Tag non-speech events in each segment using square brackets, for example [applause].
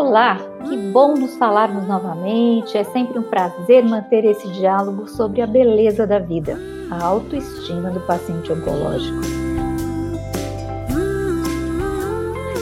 Olá, que bom nos falarmos novamente. É sempre um prazer manter esse diálogo sobre a beleza da vida, a autoestima do paciente oncológico.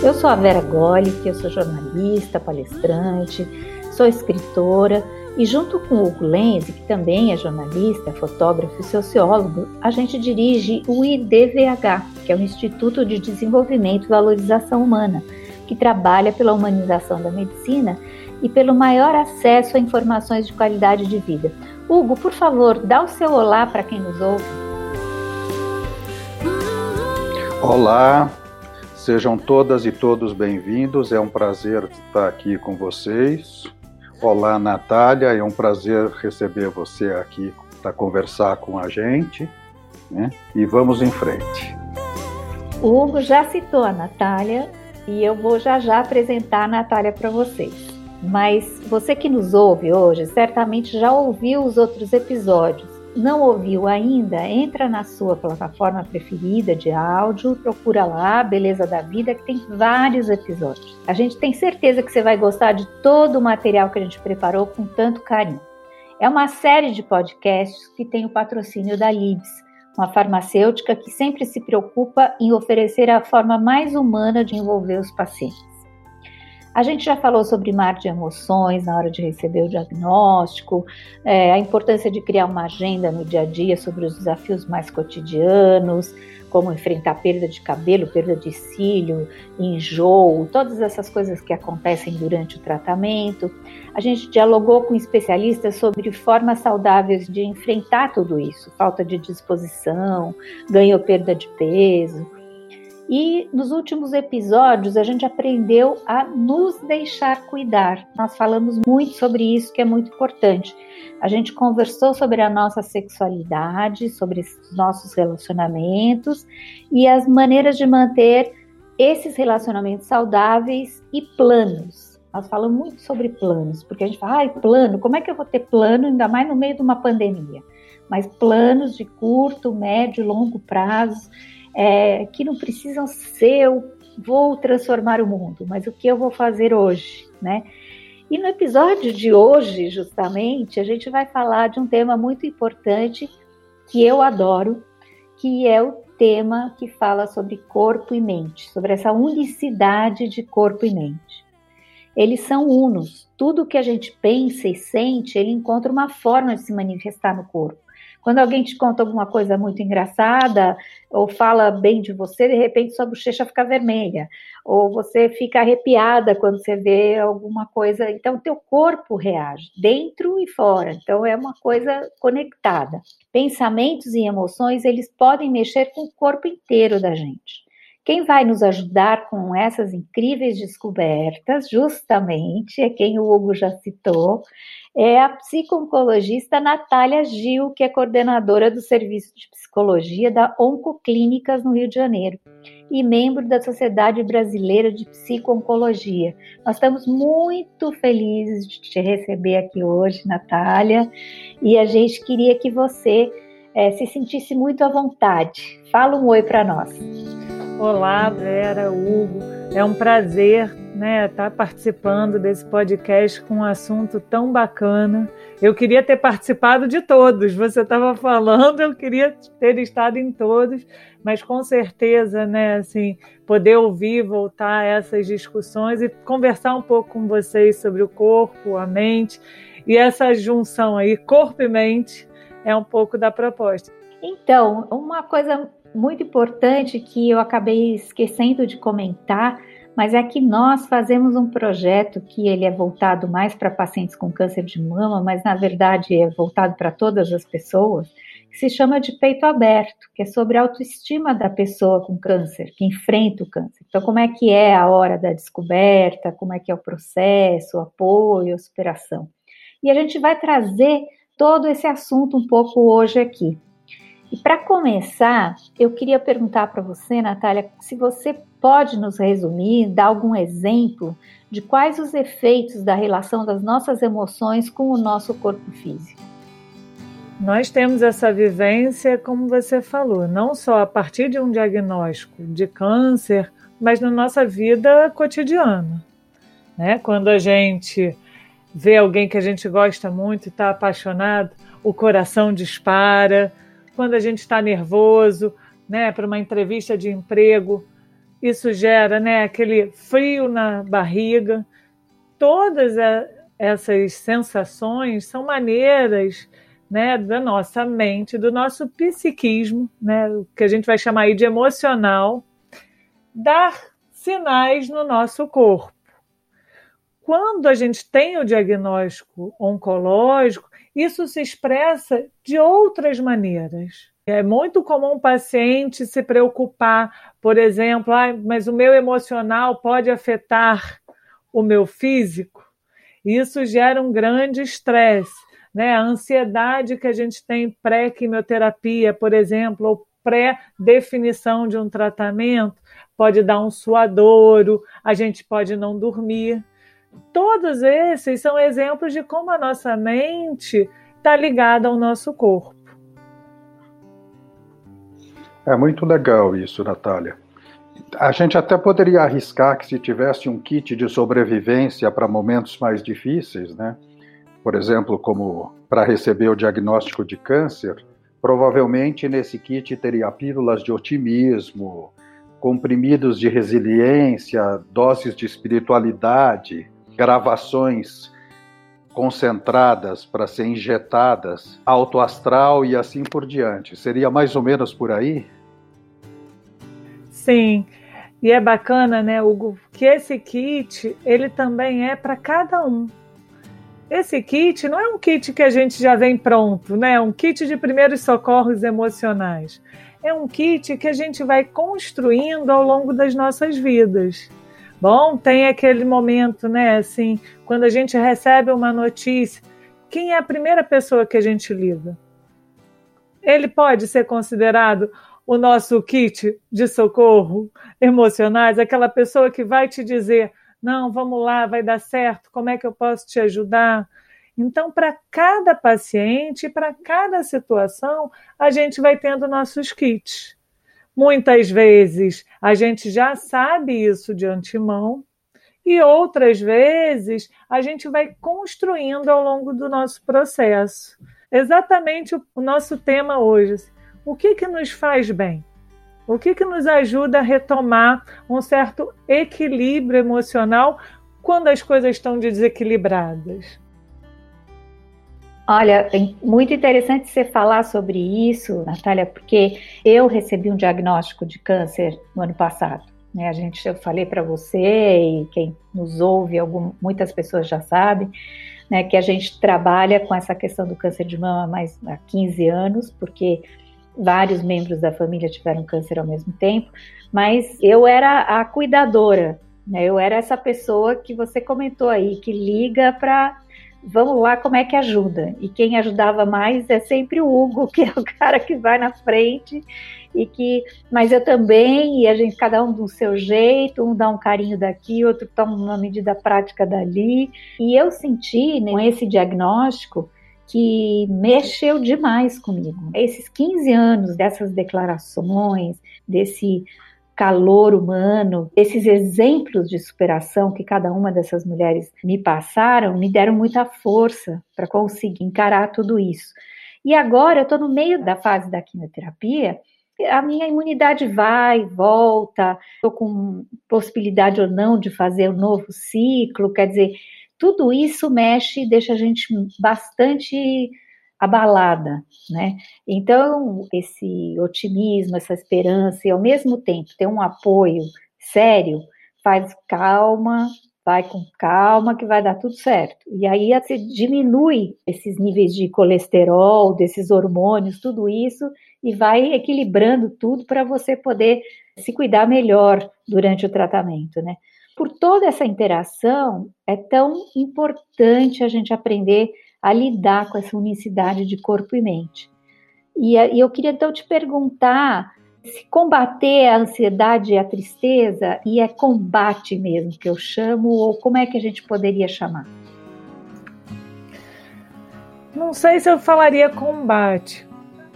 Eu sou a Vera Goli, que eu sou jornalista, palestrante, sou escritora e junto com o Hugo que também é jornalista, fotógrafo e sociólogo, a gente dirige o IDVH, que é o Instituto de Desenvolvimento e Valorização Humana, que trabalha pela humanização da medicina e pelo maior acesso a informações de qualidade de vida. Hugo, por favor, dá o seu olá para quem nos ouve. Olá, sejam todas e todos bem-vindos. É um prazer estar aqui com vocês. Olá, Natália, é um prazer receber você aqui para conversar com a gente. Né? E vamos em frente. O Hugo já citou a Natália e eu vou já já apresentar a Natália para vocês. Mas você que nos ouve hoje certamente já ouviu os outros episódios. Não ouviu ainda? Entra na sua plataforma preferida de áudio, procura lá Beleza da Vida, que tem vários episódios. A gente tem certeza que você vai gostar de todo o material que a gente preparou com tanto carinho. É uma série de podcasts que tem o patrocínio da Libs, uma farmacêutica que sempre se preocupa em oferecer a forma mais humana de envolver os pacientes. A gente já falou sobre mar de emoções na hora de receber o diagnóstico, é, a importância de criar uma agenda no dia a dia sobre os desafios mais cotidianos, como enfrentar perda de cabelo, perda de cílio, enjoo, todas essas coisas que acontecem durante o tratamento. A gente dialogou com especialistas sobre formas saudáveis de enfrentar tudo isso, falta de disposição, ganho ou perda de peso. E nos últimos episódios a gente aprendeu a nos deixar cuidar. Nós falamos muito sobre isso, que é muito importante. A gente conversou sobre a nossa sexualidade, sobre os nossos relacionamentos e as maneiras de manter esses relacionamentos saudáveis e planos. Nós falamos muito sobre planos, porque a gente fala, ai, plano, como é que eu vou ter plano, ainda mais no meio de uma pandemia? Mas planos de curto, médio, longo prazo é, que não precisam ser eu vou transformar o mundo, mas o que eu vou fazer hoje, né? E no episódio de hoje, justamente, a gente vai falar de um tema muito importante que eu adoro, que é o tema que fala sobre corpo e mente, sobre essa unicidade de corpo e mente. Eles são unos. Tudo que a gente pensa e sente, ele encontra uma forma de se manifestar no corpo. Quando alguém te conta alguma coisa muito engraçada ou fala bem de você, de repente sua bochecha fica vermelha, ou você fica arrepiada quando você vê alguma coisa. Então, teu corpo reage, dentro e fora. Então, é uma coisa conectada. Pensamentos e emoções, eles podem mexer com o corpo inteiro da gente. Quem vai nos ajudar com essas incríveis descobertas, justamente, é quem o Hugo já citou, é a psico-oncologista Natália Gil, que é coordenadora do Serviço de Psicologia da Oncoclínicas no Rio de Janeiro e membro da Sociedade Brasileira de Psico-Oncologia. Nós estamos muito felizes de te receber aqui hoje, Natália, e a gente queria que você é, se sentisse muito à vontade. Fala um oi para nós. Olá, Vera, Hugo. É um prazer né, estar participando desse podcast com um assunto tão bacana. Eu queria ter participado de todos. Você estava falando, eu queria ter estado em todos, mas com certeza, né, assim, poder ouvir, voltar a essas discussões e conversar um pouco com vocês sobre o corpo, a mente e essa junção aí, corpo e mente, é um pouco da proposta. Então, uma coisa muito importante que eu acabei esquecendo de comentar, mas é que nós fazemos um projeto que ele é voltado mais para pacientes com câncer de mama, mas na verdade é voltado para todas as pessoas, que se chama de peito aberto, que é sobre a autoestima da pessoa com câncer, que enfrenta o câncer. Então, como é que é a hora da descoberta, como é que é o processo, o apoio, a superação. E a gente vai trazer todo esse assunto um pouco hoje aqui. E para começar, eu queria perguntar para você, Natália, se você pode nos resumir, dar algum exemplo de quais os efeitos da relação das nossas emoções com o nosso corpo físico. Nós temos essa vivência, como você falou, não só a partir de um diagnóstico de câncer, mas na nossa vida cotidiana. Né? Quando a gente vê alguém que a gente gosta muito e está apaixonado, o coração dispara. Quando a gente está nervoso, né, para uma entrevista de emprego, isso gera, né, aquele frio na barriga. Todas essas sensações são maneiras, né, da nossa mente, do nosso psiquismo, né, o que a gente vai chamar aí de emocional, dar sinais no nosso corpo. Quando a gente tem o diagnóstico oncológico, isso se expressa de outras maneiras. É muito comum o paciente se preocupar, por exemplo, ah, mas o meu emocional pode afetar o meu físico. Isso gera um grande estresse. Né? A ansiedade que a gente tem pré-quimioterapia, por exemplo, ou pré-definição de um tratamento, pode dar um suadouro, a gente pode não dormir. Todos esses são exemplos de como a nossa mente está ligada ao nosso corpo. É muito legal isso, Natália. A gente até poderia arriscar que se tivesse um kit de sobrevivência para momentos mais difíceis, né? Por exemplo, como para receber o diagnóstico de câncer, provavelmente nesse kit teria pílulas de otimismo, comprimidos de resiliência, doses de espiritualidade, gravações concentradas para ser injetadas, alto astral e assim por diante. Seria mais ou menos por aí? Sim. E é bacana, né, Hugo, que esse kit, ele também é para cada um. Esse kit não é um kit que a gente já vem pronto, né? É um kit de primeiros socorros emocionais. É um kit que a gente vai construindo ao longo das nossas vidas. Bom, tem aquele momento, né? Assim, quando a gente recebe uma notícia, quem é a primeira pessoa que a gente liga? Ele pode ser considerado o nosso kit de socorro emocionais, aquela pessoa que vai te dizer: não, vamos lá, vai dar certo, como é que eu posso te ajudar? Então, para cada paciente, para cada situação, a gente vai tendo nossos kits. Muitas vezes a gente já sabe isso de antemão, e outras vezes a gente vai construindo ao longo do nosso processo. Exatamente o nosso tema hoje. Assim, o que, que nos faz bem? O que, que nos ajuda a retomar um certo equilíbrio emocional quando as coisas estão desequilibradas? Olha, é muito interessante você falar sobre isso, Natália, porque eu recebi um diagnóstico de câncer no ano passado. Né? A gente, eu falei para você e quem nos ouve, algum, muitas pessoas já sabem, né, que a gente trabalha com essa questão do câncer de mama mais há 15 anos, porque vários membros da família tiveram câncer ao mesmo tempo, mas eu era a cuidadora, né? Eu era essa pessoa que você comentou aí, que liga para vamos lá, como é que ajuda? E quem ajudava mais é sempre o Hugo, que é o cara que vai na frente e que, mas eu também, e a gente, cada um do seu jeito, um dá um carinho daqui, outro toma uma medida prática dali. E eu senti, né, com esse diagnóstico, que mexeu demais comigo. Esses 15 anos dessas declarações, desse calor humano, esses exemplos de superação que cada uma dessas mulheres me passaram, me deram muita força para conseguir encarar tudo isso. E agora eu estou no meio da fase da quimioterapia, a minha imunidade vai, volta, estou com possibilidade ou não de fazer um novo ciclo, quer dizer, tudo isso mexe e deixa a gente bastante abalada, né? Então, esse otimismo, essa esperança e ao mesmo tempo ter um apoio sério, faz calma, vai com calma que vai dar tudo certo. E aí você diminui esses níveis de colesterol, desses hormônios, tudo isso e vai equilibrando tudo para você poder se cuidar melhor durante o tratamento, né? Por toda essa interação, é tão importante a gente aprender a lidar com essa unicidade de corpo e mente. E, e eu queria então te perguntar se combater a ansiedade e a tristeza, e é combate mesmo que eu chamo, ou como é que a gente poderia chamar? Não sei se eu falaria combate.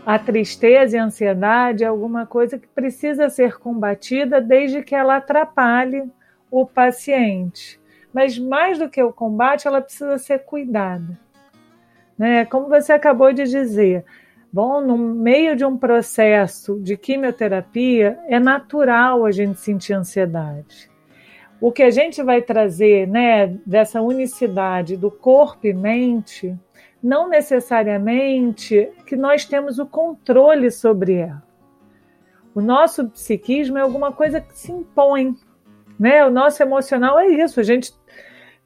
A tristeza e a ansiedade é alguma coisa que precisa ser combatida desde que ela atrapalhe o paciente. Mas mais do que o combate, ela precisa ser cuidada. Né? Como você acabou de dizer, bom, no meio de um processo de quimioterapia, é natural a gente sentir ansiedade. O que a gente vai trazer, né, dessa unicidade do corpo e mente, não necessariamente que nós temos o controle sobre ela. O nosso psiquismo é alguma coisa que se impõe, né? O nosso emocional é isso. A gente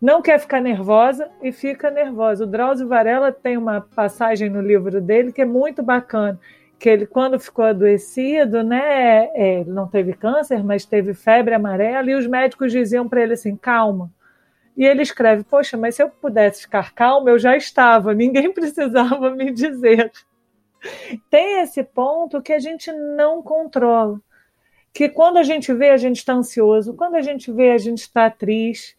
não quer ficar nervosa e fica nervosa. O Drauzio Varela tem uma passagem no livro dele que é muito bacana, que ele quando ficou adoecido, né, é, não teve câncer, mas teve febre amarela e os médicos diziam para ele assim, calma. E ele escreve, poxa, mas se eu pudesse ficar calma, eu já estava, ninguém [laughs] precisava me dizer. Tem esse ponto que a gente não controla. Que quando a gente vê, a gente está ansioso, quando a gente vê, a gente está triste.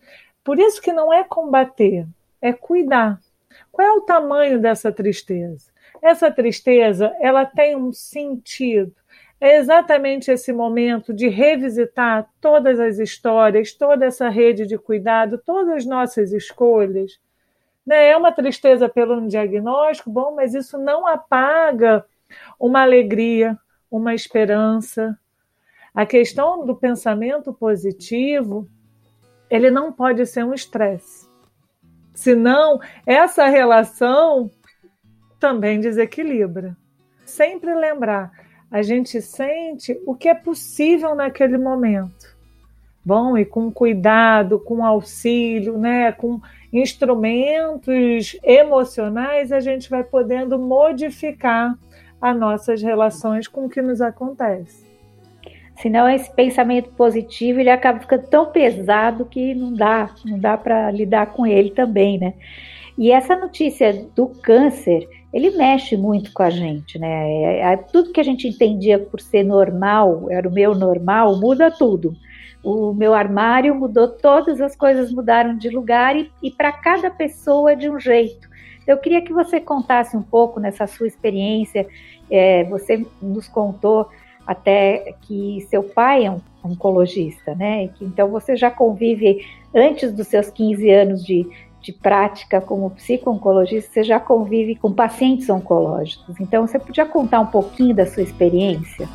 Por isso que não é combater, é cuidar. Qual é o tamanho dessa tristeza? Essa tristeza, ela tem um sentido. É exatamente esse momento de revisitar todas as histórias, toda essa rede de cuidado, todas as nossas escolhas né? É uma tristeza pelo diagnóstico, bom, mas isso não apaga uma alegria, uma esperança. A questão do pensamento positivo, ele não pode ser um estresse. Senão, essa relação também desequilibra. Sempre lembrar, a gente sente o que é possível naquele momento. Bom, e com cuidado, com auxílio, né, com instrumentos emocionais, a gente vai podendo modificar as nossas relações com o que nos acontece. Senão esse pensamento positivo ele acaba ficando tão pesado que não dá, não dá para lidar com ele também, né? E essa notícia do câncer, ele mexe muito com a gente, né? É, é, tudo que a gente entendia por ser normal, era o meu normal, muda tudo o meu armário mudou, todas as coisas mudaram de lugar e, e para cada pessoa de um jeito. Eu queria que você contasse um pouco nessa sua experiência. É, você nos contou até que seu pai é um oncologista, né? E que, então você já convive antes dos seus 15 anos de, de prática como psico-oncologista, você já convive com pacientes oncológicos. Então você podia contar um pouquinho da sua experiência?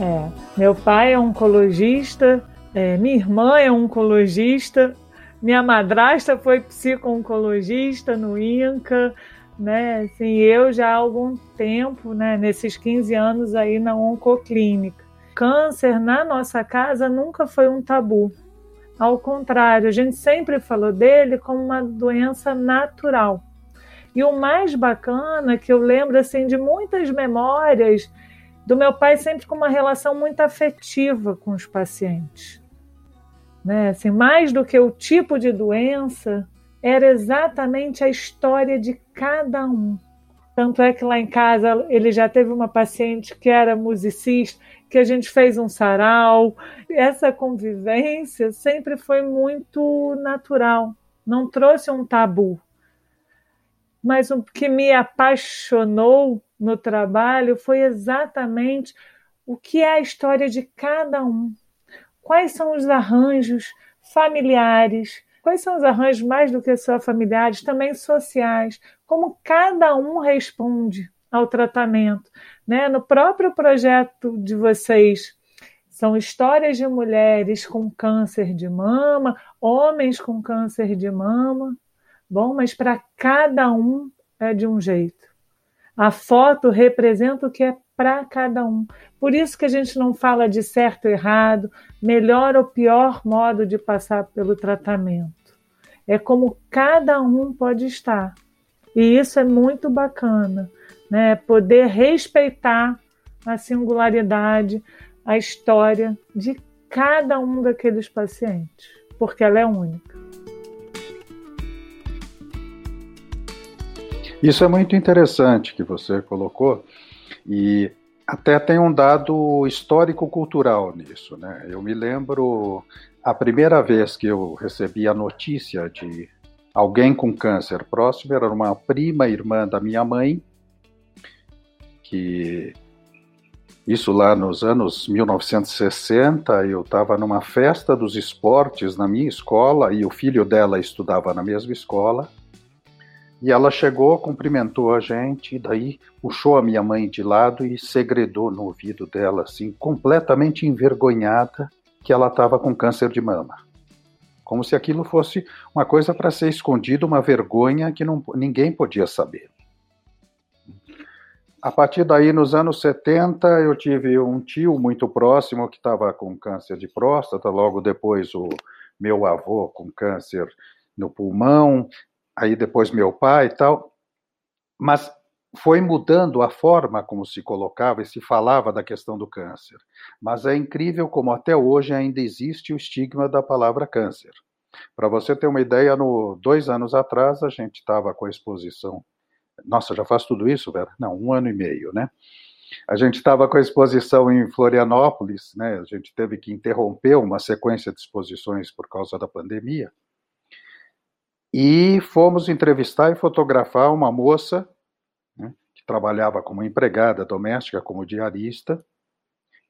É, meu pai é oncologista, é, minha irmã é oncologista, minha madrasta foi psico-oncologista no INCA, né? Assim, eu já há algum tempo, né, nesses 15 anos aí na oncoclínica. Câncer na nossa casa nunca foi um tabu. Ao contrário, a gente sempre falou dele como uma doença natural. E o mais bacana que eu lembro assim de muitas memórias do meu pai sempre com uma relação muito afetiva com os pacientes. Né? Assim, mais do que o tipo de doença, era exatamente a história de cada um. Tanto é que lá em casa ele já teve uma paciente que era musicista, que a gente fez um sarau. Essa convivência sempre foi muito natural, não trouxe um tabu. Mas o que me apaixonou no trabalho foi exatamente o que é a história de cada um. Quais são os arranjos familiares? Quais são os arranjos mais do que só familiares, também sociais? Como cada um responde ao tratamento, né? No próprio projeto de vocês, são histórias de mulheres com câncer de mama, homens com câncer de mama. Bom, mas para cada um é de um jeito. A foto representa o que é para cada um. Por isso que a gente não fala de certo ou errado, melhor ou pior modo de passar pelo tratamento. É como cada um pode estar. E isso é muito bacana, né? Poder respeitar a singularidade, a história de cada um daqueles pacientes, porque ela é única. Isso é muito interessante que você colocou e até tem um dado histórico-cultural nisso, né? Eu me lembro a primeira vez que eu recebi a notícia de alguém com câncer próximo era uma prima irmã da minha mãe que Isso lá nos anos 1960, eu estava numa festa dos esportes na minha escola e o filho dela estudava na mesma escola. E ela chegou, cumprimentou a gente, e daí puxou a minha mãe de lado e segredou no ouvido dela, assim, completamente envergonhada, que ela estava com câncer de mama. Como se aquilo fosse uma coisa para ser escondida, uma vergonha que não, ninguém podia saber. A partir daí, nos anos 70, eu tive um tio muito próximo que estava com câncer de próstata, logo depois o meu avô com câncer no pulmão, aí depois meu pai e tal. Mas foi mudando a forma como se colocava e se falava da questão do câncer. Mas é incrível como até hoje ainda existe o estigma da palavra câncer. Para você ter uma ideia, no dois anos atrás a gente estava com a exposição nossa, já faz tudo isso, Vera? Não, um ano e meio, né? A gente estava com a exposição em Florianópolis, né? A gente teve que interromper uma sequência de exposições por causa da pandemia. E fomos entrevistar e fotografar uma moça né, que trabalhava como empregada doméstica, como diarista,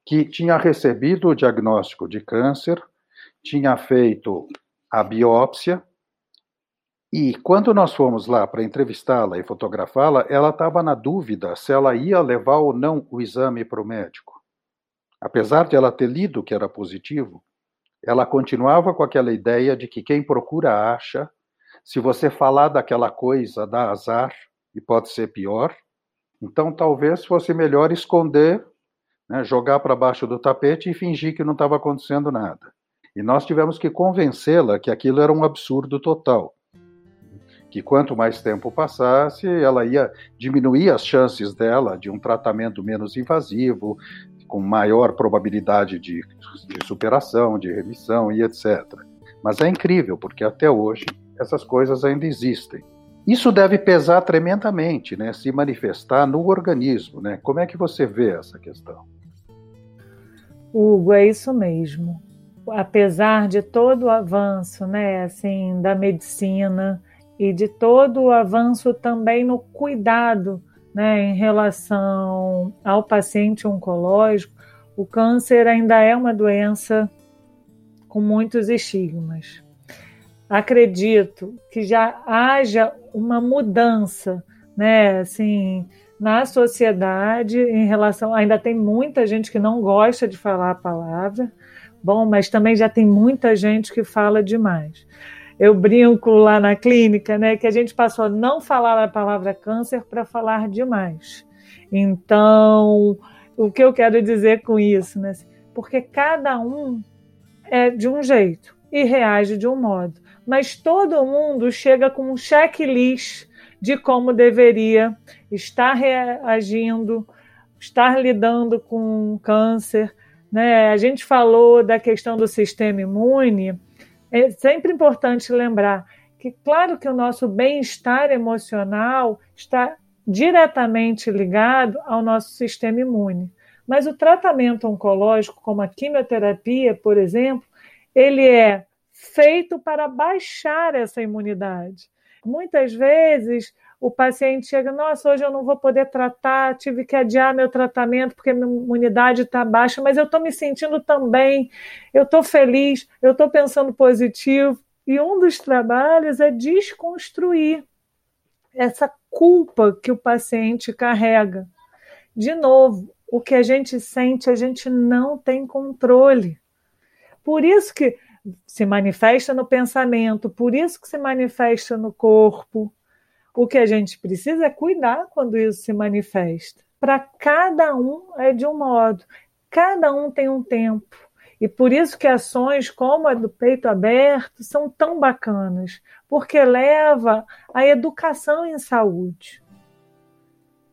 que tinha recebido o diagnóstico de câncer, tinha feito a biópsia e quando nós fomos lá para entrevistá-la e fotografá-la, ela estava na dúvida se ela ia levar ou não o exame para o médico. Apesar de ela ter lido que era positivo, ela continuava com aquela ideia de que quem procura acha, se você falar daquela coisa, dá azar e pode ser pior. Então talvez fosse melhor esconder, né, jogar para baixo do tapete e fingir que não estava acontecendo nada. E nós tivemos que convencê-la que aquilo era um absurdo total que quanto mais tempo passasse, ela ia diminuir as chances dela de um tratamento menos invasivo, com maior probabilidade de, de superação, de remissão e etc. Mas é incrível, porque até hoje essas coisas ainda existem. Isso deve pesar tremendamente, né, se manifestar no organismo. Né? Como é que você vê essa questão? Hugo, é isso mesmo. Apesar de todo o avanço né, assim, da medicina, e de todo o avanço também no cuidado né, em relação ao paciente oncológico, o câncer ainda é uma doença com muitos estigmas. Acredito que já haja uma mudança, né, assim, na sociedade em relação. Ainda tem muita gente que não gosta de falar a palavra, bom, mas também já tem muita gente que fala demais eu brinco lá na clínica, né, que a gente passou a não falar a palavra câncer para falar demais. Então, o que eu quero dizer com isso, né? Porque cada um é de um jeito e reage de um modo, mas todo mundo chega com um checklist de como deveria estar reagindo, estar lidando com câncer. Né? A gente falou da questão do sistema imune é sempre importante lembrar que, claro, que o nosso bem-estar emocional está diretamente ligado ao nosso sistema imune. Mas o tratamento oncológico, como a quimioterapia, por exemplo, ele é feito para baixar essa imunidade. Muitas vezes o paciente chega, nossa, hoje eu não vou poder tratar, tive que adiar meu tratamento porque minha imunidade está baixa, mas eu estou me sentindo tão bem, eu estou feliz, eu estou pensando positivo. E um dos trabalhos é desconstruir essa culpa que o paciente carrega. De novo, o que a gente sente, a gente não tem controle. Por isso que se manifesta no pensamento, por isso que se manifesta no corpo. O que a gente precisa é cuidar quando isso se manifesta. Para cada um é de um modo, cada um tem um tempo. E por isso que ações como a do peito aberto são tão bacanas, porque leva a educação em saúde.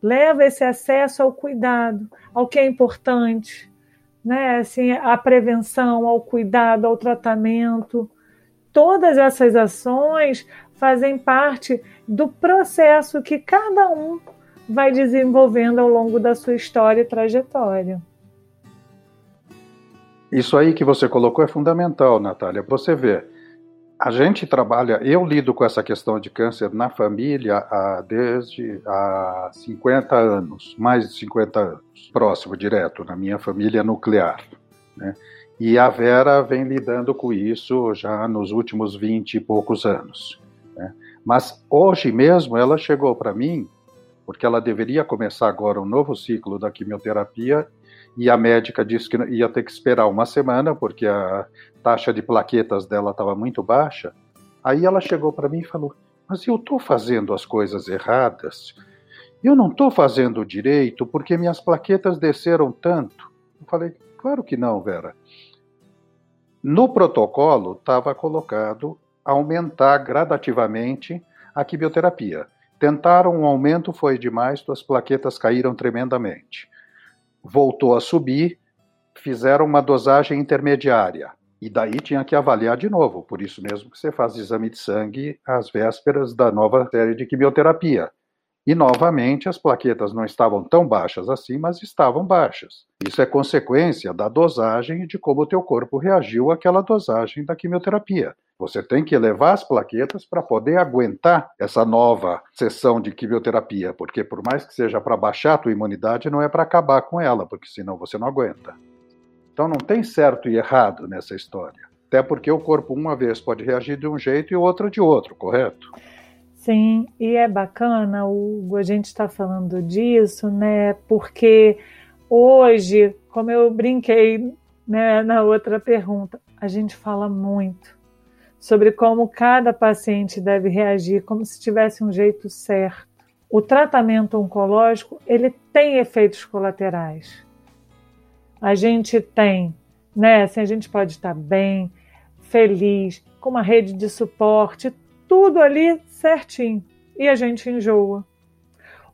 Leva esse acesso ao cuidado, ao que é importante, né? Assim, a prevenção, ao cuidado, ao tratamento. Todas essas ações fazem parte do processo que cada um vai desenvolvendo ao longo da sua história e trajetória. Isso aí que você colocou é fundamental, Natália. Você vê, A gente trabalha, eu lido com essa questão de câncer na família há, desde há 50 anos, mais de 50 anos, próximo, direto, na minha família nuclear. Né? E a Vera vem lidando com isso já nos últimos 20 e poucos anos. Né? Mas hoje mesmo ela chegou para mim, porque ela deveria começar agora um novo ciclo da quimioterapia, e a médica disse que ia ter que esperar uma semana, porque a taxa de plaquetas dela estava muito baixa. Aí ela chegou para mim e falou: Mas eu estou fazendo as coisas erradas. Eu não estou fazendo direito porque minhas plaquetas desceram tanto. Eu falei: Claro que não, Vera. No protocolo estava colocado aumentar gradativamente a quimioterapia. Tentaram um aumento, foi demais, suas plaquetas caíram tremendamente. Voltou a subir, fizeram uma dosagem intermediária. E daí tinha que avaliar de novo, por isso mesmo que você faz exame de sangue às vésperas da nova série de quimioterapia. E novamente as plaquetas não estavam tão baixas assim, mas estavam baixas. Isso é consequência da dosagem e de como o teu corpo reagiu àquela dosagem da quimioterapia. Você tem que elevar as plaquetas para poder aguentar essa nova sessão de quimioterapia, porque por mais que seja para baixar a tua imunidade, não é para acabar com ela, porque senão você não aguenta. Então não tem certo e errado nessa história. Até porque o corpo uma vez pode reagir de um jeito e outra de outro, correto? Sim, e é bacana, Hugo, a gente está falando disso, né? Porque hoje, como eu brinquei né, na outra pergunta, a gente fala muito sobre como cada paciente deve reagir, como se tivesse um jeito certo. O tratamento oncológico ele tem efeitos colaterais a gente tem, né? Assim, a gente pode estar bem, feliz, com uma rede de suporte, tudo ali certinho. E a gente enjoa.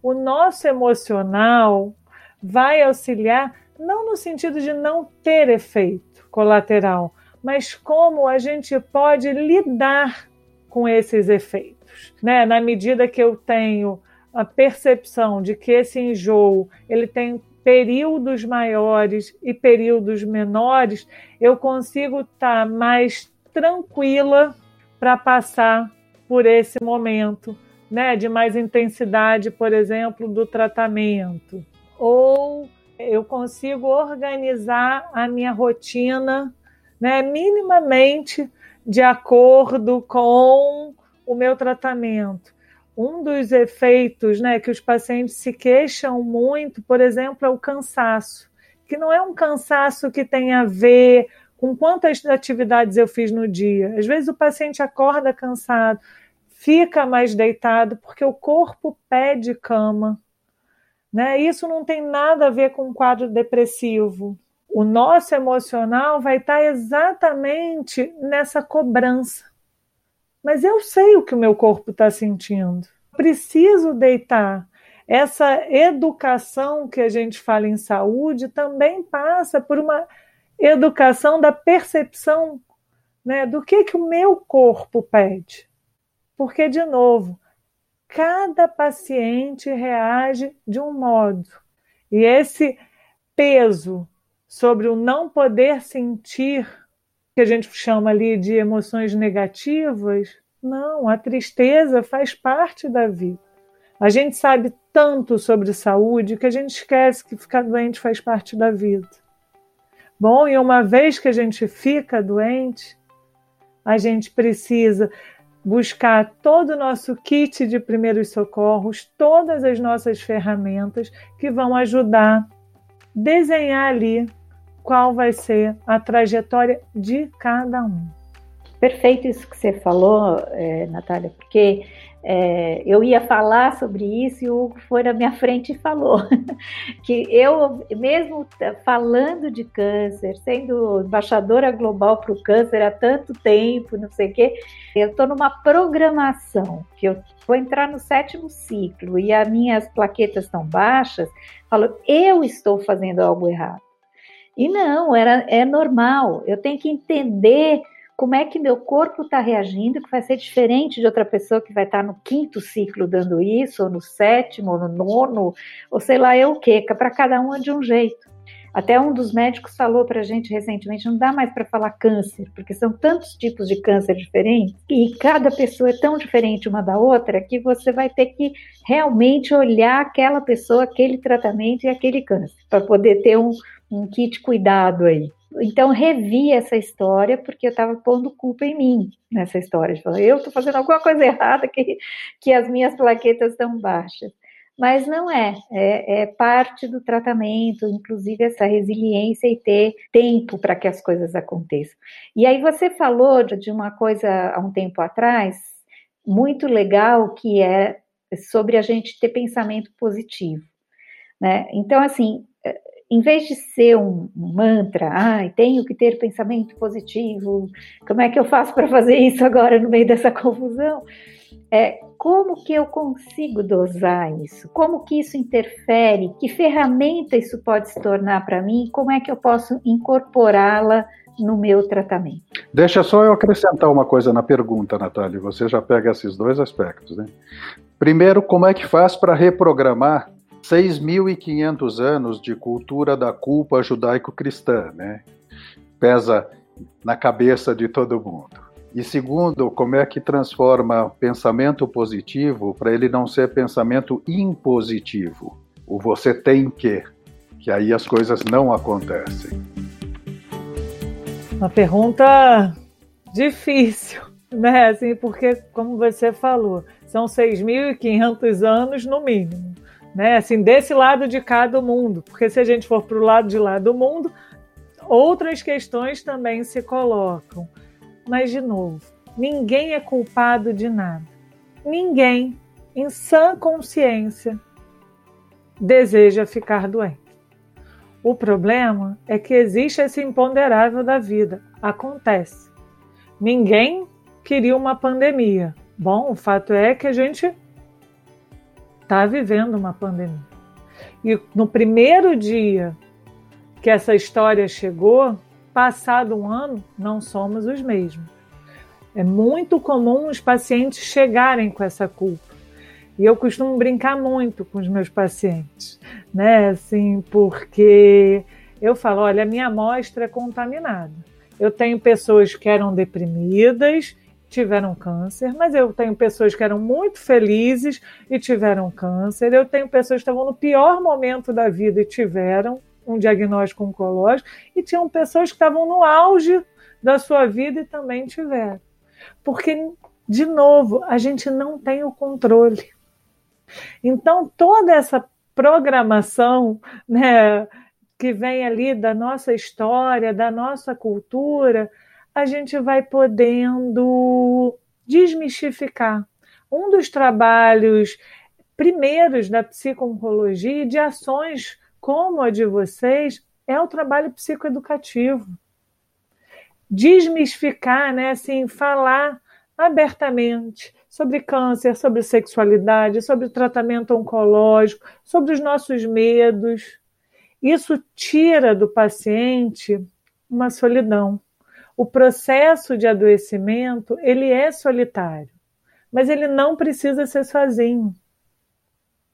O nosso emocional vai auxiliar, não no sentido de não ter efeito colateral, mas como a gente pode lidar com esses efeitos. Né? Na medida que eu tenho a percepção de que esse enjoo ele tem períodos maiores e períodos menores, eu consigo estar tá mais tranquila para passar por esse momento, né, de mais intensidade, por exemplo, do tratamento. Ou eu consigo organizar a minha rotina, né, minimamente de acordo com o meu tratamento um dos efeitos né, que os pacientes se queixam muito, por exemplo, é o cansaço, que não é um cansaço que tem a ver com quantas atividades eu fiz no dia. Às vezes o paciente acorda cansado, fica mais deitado porque o corpo pede cama. Né? Isso não tem nada a ver com um quadro depressivo. O nosso emocional vai estar exatamente nessa cobrança mas eu sei o que o meu corpo está sentindo. Preciso deitar. Essa educação que a gente fala em saúde também passa por uma educação da percepção né, do que, que o meu corpo pede. Porque, de novo, cada paciente reage de um modo. E esse peso sobre o não poder sentir que a gente chama ali de emoções negativas. Não, a tristeza faz parte da vida. A gente sabe tanto sobre saúde que a gente esquece que ficar doente faz parte da vida. Bom, e uma vez que a gente fica doente, a gente precisa buscar todo o nosso kit de primeiros socorros, todas as nossas ferramentas que vão ajudar desenhar ali qual vai ser a trajetória de cada um. Perfeito isso que você falou, é, Natália, porque é, eu ia falar sobre isso e o Hugo foi na minha frente e falou [laughs] que eu, mesmo falando de câncer, sendo embaixadora global para o câncer há tanto tempo, não sei o quê, eu estou numa programação que eu vou entrar no sétimo ciclo e as minhas plaquetas estão baixas, falo, eu estou fazendo algo errado. E não, era, é normal. Eu tenho que entender como é que meu corpo está reagindo, que vai ser diferente de outra pessoa que vai estar tá no quinto ciclo dando isso, ou no sétimo, ou no nono, ou sei lá eu o que, para cada um é de um jeito. Até um dos médicos falou para a gente recentemente: não dá mais para falar câncer, porque são tantos tipos de câncer diferentes e cada pessoa é tão diferente uma da outra que você vai ter que realmente olhar aquela pessoa, aquele tratamento e aquele câncer, para poder ter um, um kit cuidado aí. Então, revi essa história porque eu estava pondo culpa em mim nessa história. Eu estou fazendo alguma coisa errada que, que as minhas plaquetas estão baixas. Mas não é, é, é parte do tratamento, inclusive essa resiliência e ter tempo para que as coisas aconteçam. E aí você falou de uma coisa há um tempo atrás, muito legal, que é sobre a gente ter pensamento positivo. Né? Então, assim, em vez de ser um, mantra, ai, tenho que ter pensamento positivo, como é que eu faço para fazer isso agora no meio dessa confusão? É, como que eu consigo dosar isso? Como que isso interfere? Que ferramenta isso pode se tornar para mim? Como é que eu posso incorporá-la no meu tratamento? Deixa só eu acrescentar uma coisa na pergunta, Natália. Você já pega esses dois aspectos, né? Primeiro, como é que faz para reprogramar 6.500 anos de cultura da culpa judaico-cristã, né? Pesa na cabeça de todo mundo. E segundo, como é que transforma pensamento positivo para ele não ser pensamento impositivo? O você tem que, que aí as coisas não acontecem. Uma pergunta difícil, [laughs] né? Assim, porque, como você falou, são 6.500 anos no mínimo né? Assim, desse lado de cada mundo, porque se a gente for para o lado de lá do mundo, outras questões também se colocam. Mas, de novo, ninguém é culpado de nada. Ninguém, em sã consciência, deseja ficar doente. O problema é que existe esse imponderável da vida. Acontece. Ninguém queria uma pandemia. Bom, o fato é que a gente está vivendo uma pandemia. E no primeiro dia que essa história chegou, passado um ano, não somos os mesmos. É muito comum os pacientes chegarem com essa culpa. E eu costumo brincar muito com os meus pacientes, né? Assim, porque eu falo, olha, a minha amostra é contaminada. Eu tenho pessoas que eram deprimidas tiveram câncer, mas eu tenho pessoas que eram muito felizes e tiveram câncer. Eu tenho pessoas que estavam no pior momento da vida e tiveram um diagnóstico oncológico, e tinham pessoas que estavam no auge da sua vida e também tiveram. Porque, de novo, a gente não tem o controle. Então, toda essa programação, né, que vem ali da nossa história, da nossa cultura, a gente vai podendo desmistificar. Um dos trabalhos primeiros da psico-oncologia e de ações como a de vocês é o trabalho psicoeducativo. Desmistificar, né, assim, falar abertamente sobre câncer, sobre sexualidade, sobre tratamento oncológico, sobre os nossos medos. Isso tira do paciente uma solidão. O processo de adoecimento, ele é solitário, mas ele não precisa ser sozinho.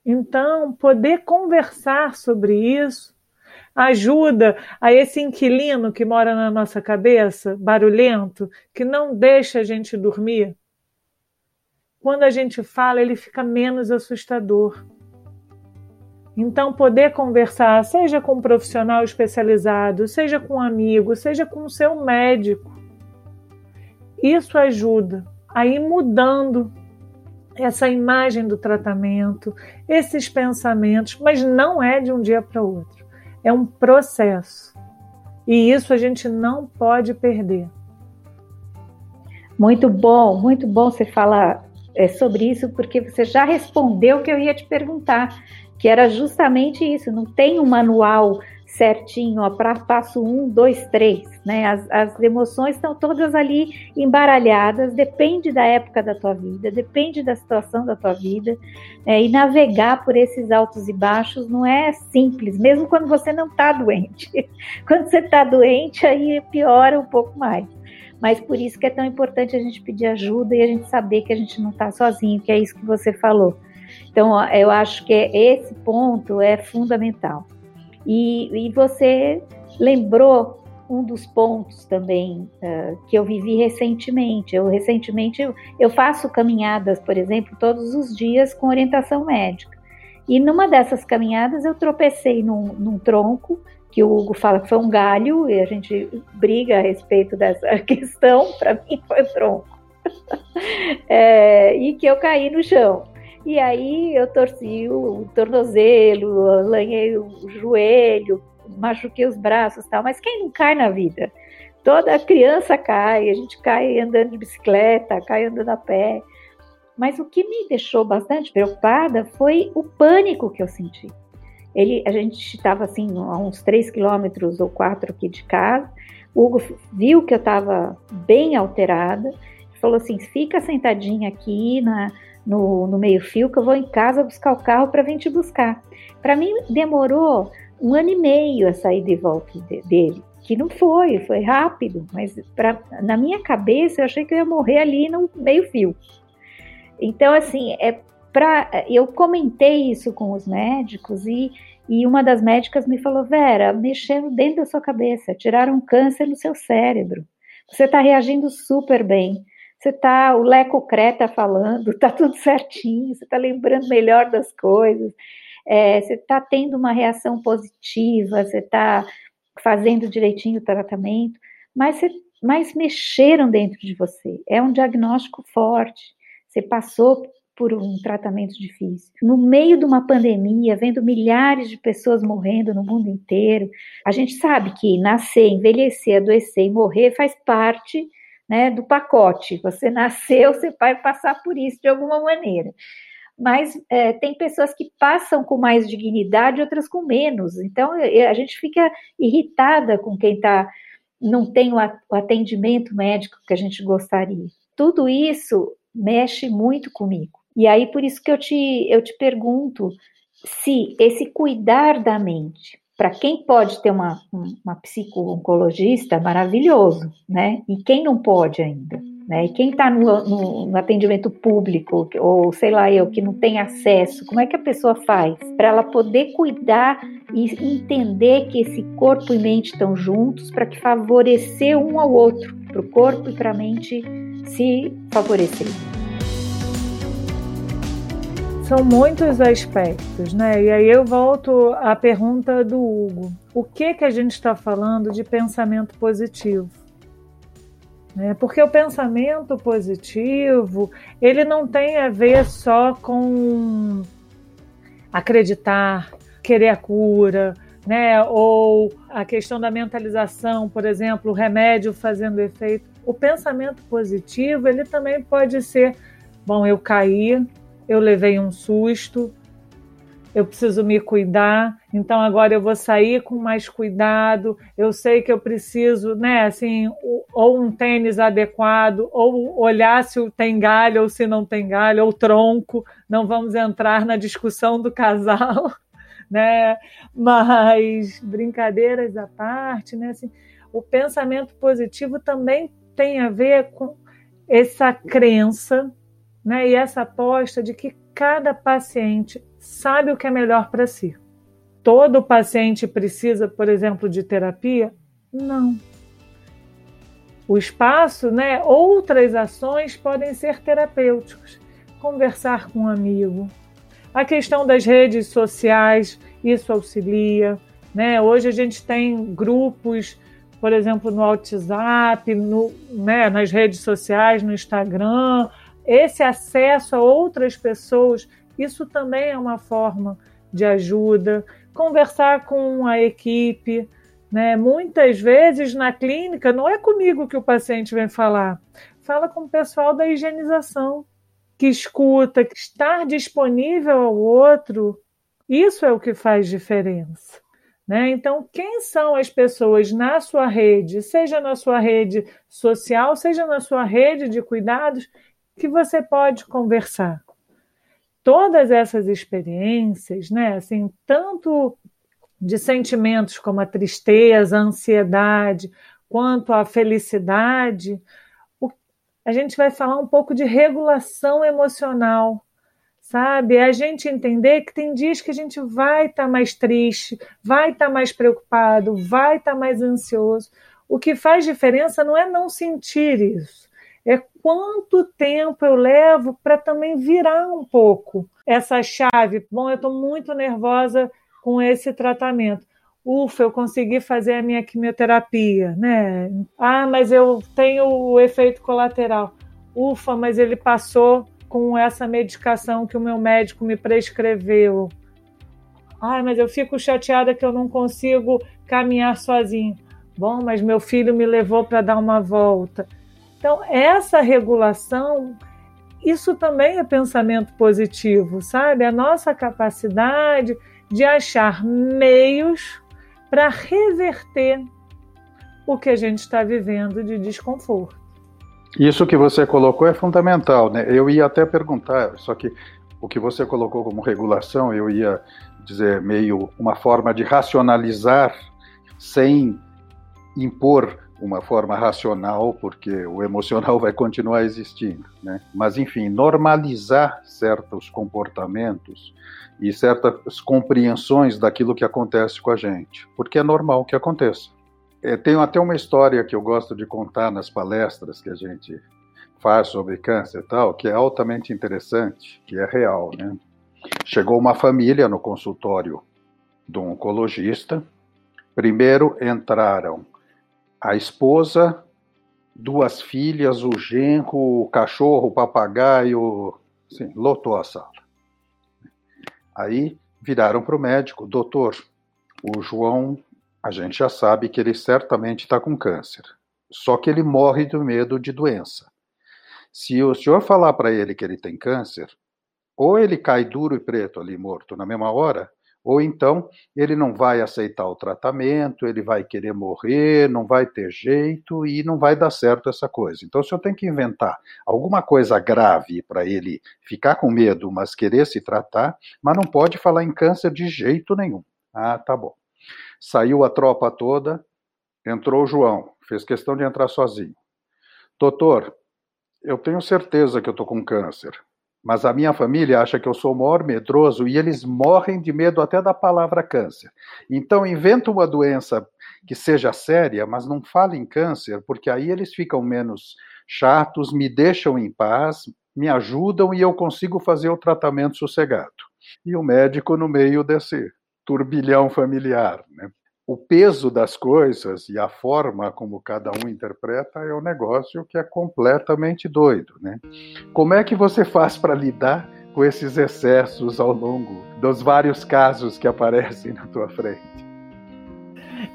Então, poder conversar sobre isso ajuda a esse inquilino que mora na nossa cabeça, barulhento, que não deixa a gente dormir. Quando a gente fala, ele fica menos assustador. Então, poder conversar, seja com um profissional especializado, seja com um amigo, seja com o seu médico, isso ajuda a ir mudando essa imagem do tratamento, esses pensamentos, mas não é de um dia para o outro, é um processo. E isso a gente não pode perder. Muito bom, muito bom você falar é, sobre isso, porque você já respondeu o que eu ia te perguntar que era justamente isso, não tem um manual certinho, para passo um, dois, três, né? As, as emoções estão todas ali embaralhadas, depende da época da tua vida, depende da situação da tua vida, é, e navegar por esses altos e baixos não é simples, mesmo quando você não está doente. [laughs] quando você está doente, aí piora um pouco mais. Mas por isso que é tão importante a gente pedir ajuda e a gente saber que a gente não está sozinho, que é isso que você falou então, eu acho que esse ponto é fundamental. E, e você lembrou um dos pontos também uh, que eu vivi recentemente. Eu recentemente eu, eu faço caminhadas, por exemplo, todos os dias com orientação médica. E numa dessas caminhadas eu tropecei num, num tronco que o Hugo fala que foi um galho e a gente briga a respeito dessa [laughs] questão. Para mim foi tronco. [laughs] é, e que eu caí no chão. E aí eu torci o tornozelo, lanhei o joelho, machuquei os braços tal, mas quem não cai na vida? Toda criança cai, a gente cai andando de bicicleta, cai andando a pé. Mas o que me deixou bastante preocupada foi o pânico que eu senti. Ele, a gente estava assim a uns 3 quilômetros ou 4 aqui de casa. O Hugo viu que eu estava bem alterada, falou assim: fica sentadinha aqui na, no, no meio-fio que eu vou em casa buscar o carro para vir te buscar. Para mim demorou um ano e meio a sair de volta de, dele, que não foi, foi rápido, mas pra, na minha cabeça eu achei que eu ia morrer ali no meio-fio. Então, assim, é para eu comentei isso com os médicos e, e uma das médicas me falou: Vera, mexendo dentro da sua cabeça, tiraram câncer no seu cérebro. Você está reagindo super bem. Você está, o Leco Creta falando, está [laughs] tudo certinho, você está lembrando melhor das coisas é, você está tendo uma reação positiva, você está fazendo direitinho o tratamento, mas, você, mas mexeram dentro de você. É um diagnóstico forte. Você passou por um tratamento difícil. No meio de uma pandemia, vendo milhares de pessoas morrendo no mundo inteiro, a gente sabe que nascer, envelhecer, adoecer e morrer faz parte né, do pacote. Você nasceu, você vai passar por isso de alguma maneira mas é, tem pessoas que passam com mais dignidade, outras com menos. Então a gente fica irritada com quem tá, não tem o atendimento médico que a gente gostaria. Tudo isso mexe muito comigo. E aí por isso que eu te, eu te pergunto se esse cuidar da mente, para quem pode ter uma, uma psico-oncologista, maravilhoso, né? E quem não pode ainda? Né? E quem está no, no, no, atendimento público, ou sei lá eu, que não tem acesso, como é que a pessoa faz para ela poder cuidar e entender que esse corpo e mente estão juntos para que favorecer um ao outro, para o corpo e para a mente se favorecer? São muitos aspectos, né? E aí eu volto à pergunta do Hugo. O que que a gente está falando de pensamento positivo? Né? Porque o pensamento positivo ele não tem a ver só com acreditar, querer a cura, né? ou a questão da mentalização, por exemplo, o remédio fazendo efeito. O pensamento positivo ele também pode ser, bom, eu caí, eu levei um susto, eu preciso me cuidar, então agora eu vou sair com mais cuidado, eu sei que eu preciso, né, assim, ou um tênis adequado, ou olhar se tem galho ou se não tem galho, ou tronco, não vamos entrar na discussão do casal, [laughs] né, mas brincadeiras à parte, né, assim, o pensamento positivo também tem a ver com essa crença, né, e essa aposta de que cada paciente sabe o que é melhor para si. Todo paciente precisa, por exemplo, de terapia? Não. O espaço, né, outras ações podem ser terapêuticas. Conversar com um amigo. A questão das redes sociais, isso auxilia. Né? Hoje a gente tem grupos, por exemplo, no WhatsApp, no, né, nas redes sociais, no Instagram. Esse acesso a outras pessoas isso também é uma forma de ajuda. Conversar com a equipe, né? Muitas vezes na clínica não é comigo que o paciente vem falar, fala com o pessoal da higienização, que escuta, que estar disponível ao outro, isso é o que faz diferença. Né? Então, quem são as pessoas na sua rede, seja na sua rede social, seja na sua rede de cuidados, que você pode conversar? todas essas experiências, né, assim, tanto de sentimentos como a tristeza, a ansiedade, quanto a felicidade, a gente vai falar um pouco de regulação emocional, sabe? É a gente entender que tem dias que a gente vai estar tá mais triste, vai estar tá mais preocupado, vai estar tá mais ansioso. O que faz diferença não é não sentir isso, é quanto tempo eu levo para também virar um pouco essa chave. Bom, eu estou muito nervosa com esse tratamento. Ufa, eu consegui fazer a minha quimioterapia, né? Ah, mas eu tenho o efeito colateral. Ufa, mas ele passou com essa medicação que o meu médico me prescreveu. Ai, mas eu fico chateada que eu não consigo caminhar sozinho. Bom, mas meu filho me levou para dar uma volta. Então, essa regulação, isso também é pensamento positivo, sabe? A nossa capacidade de achar meios para reverter o que a gente está vivendo de desconforto. Isso que você colocou é fundamental, né? Eu ia até perguntar, só que o que você colocou como regulação, eu ia dizer meio uma forma de racionalizar sem impor uma forma racional, porque o emocional vai continuar existindo, né? Mas enfim, normalizar certos comportamentos e certas compreensões daquilo que acontece com a gente, porque é normal que aconteça. É, tenho até uma história que eu gosto de contar nas palestras que a gente faz sobre câncer e tal, que é altamente interessante, que é real, né? Chegou uma família no consultório do oncologista. Primeiro entraram a esposa, duas filhas, o genro, o cachorro, o papagaio, assim, lotou a sala. Aí viraram para o médico, doutor, o João a gente já sabe que ele certamente está com câncer. Só que ele morre do medo de doença. Se o senhor falar para ele que ele tem câncer, ou ele cai duro e preto ali morto na mesma hora, ou então ele não vai aceitar o tratamento, ele vai querer morrer, não vai ter jeito e não vai dar certo essa coisa. Então o senhor tem que inventar alguma coisa grave para ele ficar com medo, mas querer se tratar, mas não pode falar em câncer de jeito nenhum. Ah, tá bom. Saiu a tropa toda, entrou o João, fez questão de entrar sozinho. Doutor, eu tenho certeza que eu estou com câncer, mas a minha família acha que eu sou o maior medroso e eles morrem de medo até da palavra câncer. Então, inventa uma doença que seja séria, mas não fale em câncer, porque aí eles ficam menos chatos, me deixam em paz, me ajudam e eu consigo fazer o tratamento sossegado. E o médico no meio desse turbilhão familiar. Né? O peso das coisas e a forma como cada um interpreta é um negócio que é completamente doido. Né? Como é que você faz para lidar com esses excessos ao longo dos vários casos que aparecem na tua frente?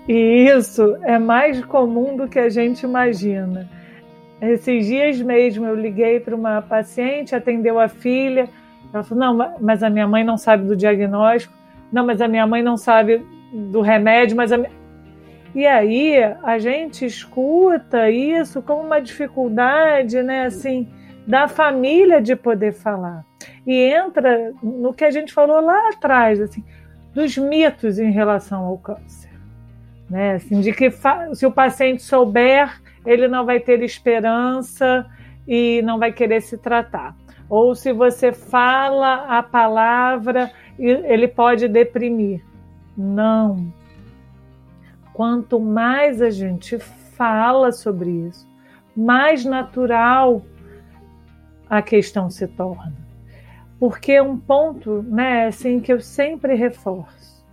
E isso é mais comum do que a gente imagina. Esses dias mesmo eu liguei para uma paciente, atendeu a filha, ela falou: Não, mas a minha mãe não sabe do diagnóstico. Não, mas a minha mãe não sabe do remédio, mas a. E aí a gente escuta isso como uma dificuldade, né, assim, da família de poder falar. E entra no que a gente falou lá atrás, assim, dos mitos em relação ao câncer. Né? Assim, de que se o paciente souber, ele não vai ter esperança e não vai querer se tratar. Ou se você fala a palavra, ele pode deprimir. Não. Quanto mais a gente fala sobre isso, mais natural a questão se torna. Porque é um ponto, né, assim que eu sempre reforço.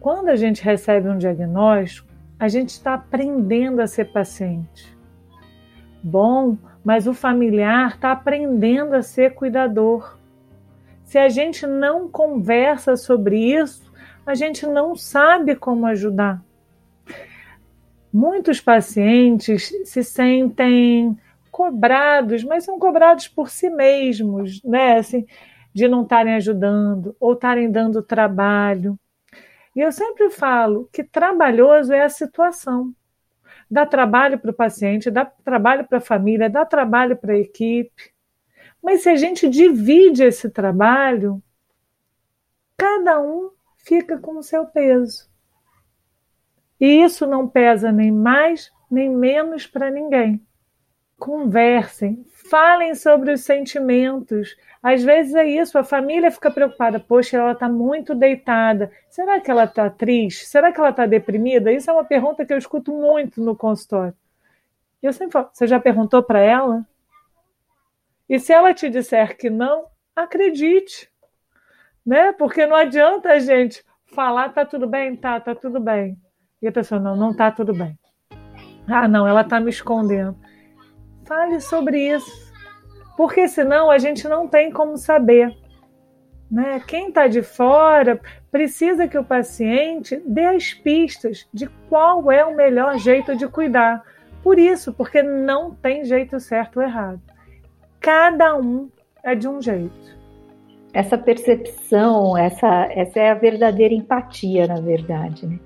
Quando a gente recebe um diagnóstico, a gente está aprendendo a ser paciente. Bom, mas o familiar está aprendendo a ser cuidador. Se a gente não conversa sobre isso, a gente não sabe como ajudar. Muitos pacientes se sentem cobrados, mas são cobrados por si mesmos, né? Assim, de não estarem ajudando ou estarem dando trabalho. E eu sempre falo que trabalhoso é a situação. Dá trabalho para o paciente, dá trabalho para a família, dá trabalho para a equipe. Mas se a gente divide esse trabalho, cada um fica com o seu peso. E isso não pesa nem mais nem menos para ninguém. Conversem, falem sobre os sentimentos. Às vezes é isso, a família fica preocupada. Poxa, ela está muito deitada. Será que ela está triste? Será que ela está deprimida? Isso é uma pergunta que eu escuto muito no consultório. Eu sempre falo: você já perguntou para ela? E se ela te disser que não, acredite. Né? Porque não adianta a gente falar, tá tudo bem? Tá, tá tudo bem. E a pessoa, não, não tá tudo bem. Ah, não, ela tá me escondendo. Fale sobre isso. Porque senão a gente não tem como saber. Né? Quem está de fora precisa que o paciente dê as pistas de qual é o melhor jeito de cuidar. Por isso, porque não tem jeito certo ou errado. Cada um é de um jeito. Essa percepção, essa, essa é a verdadeira empatia, na verdade. Né?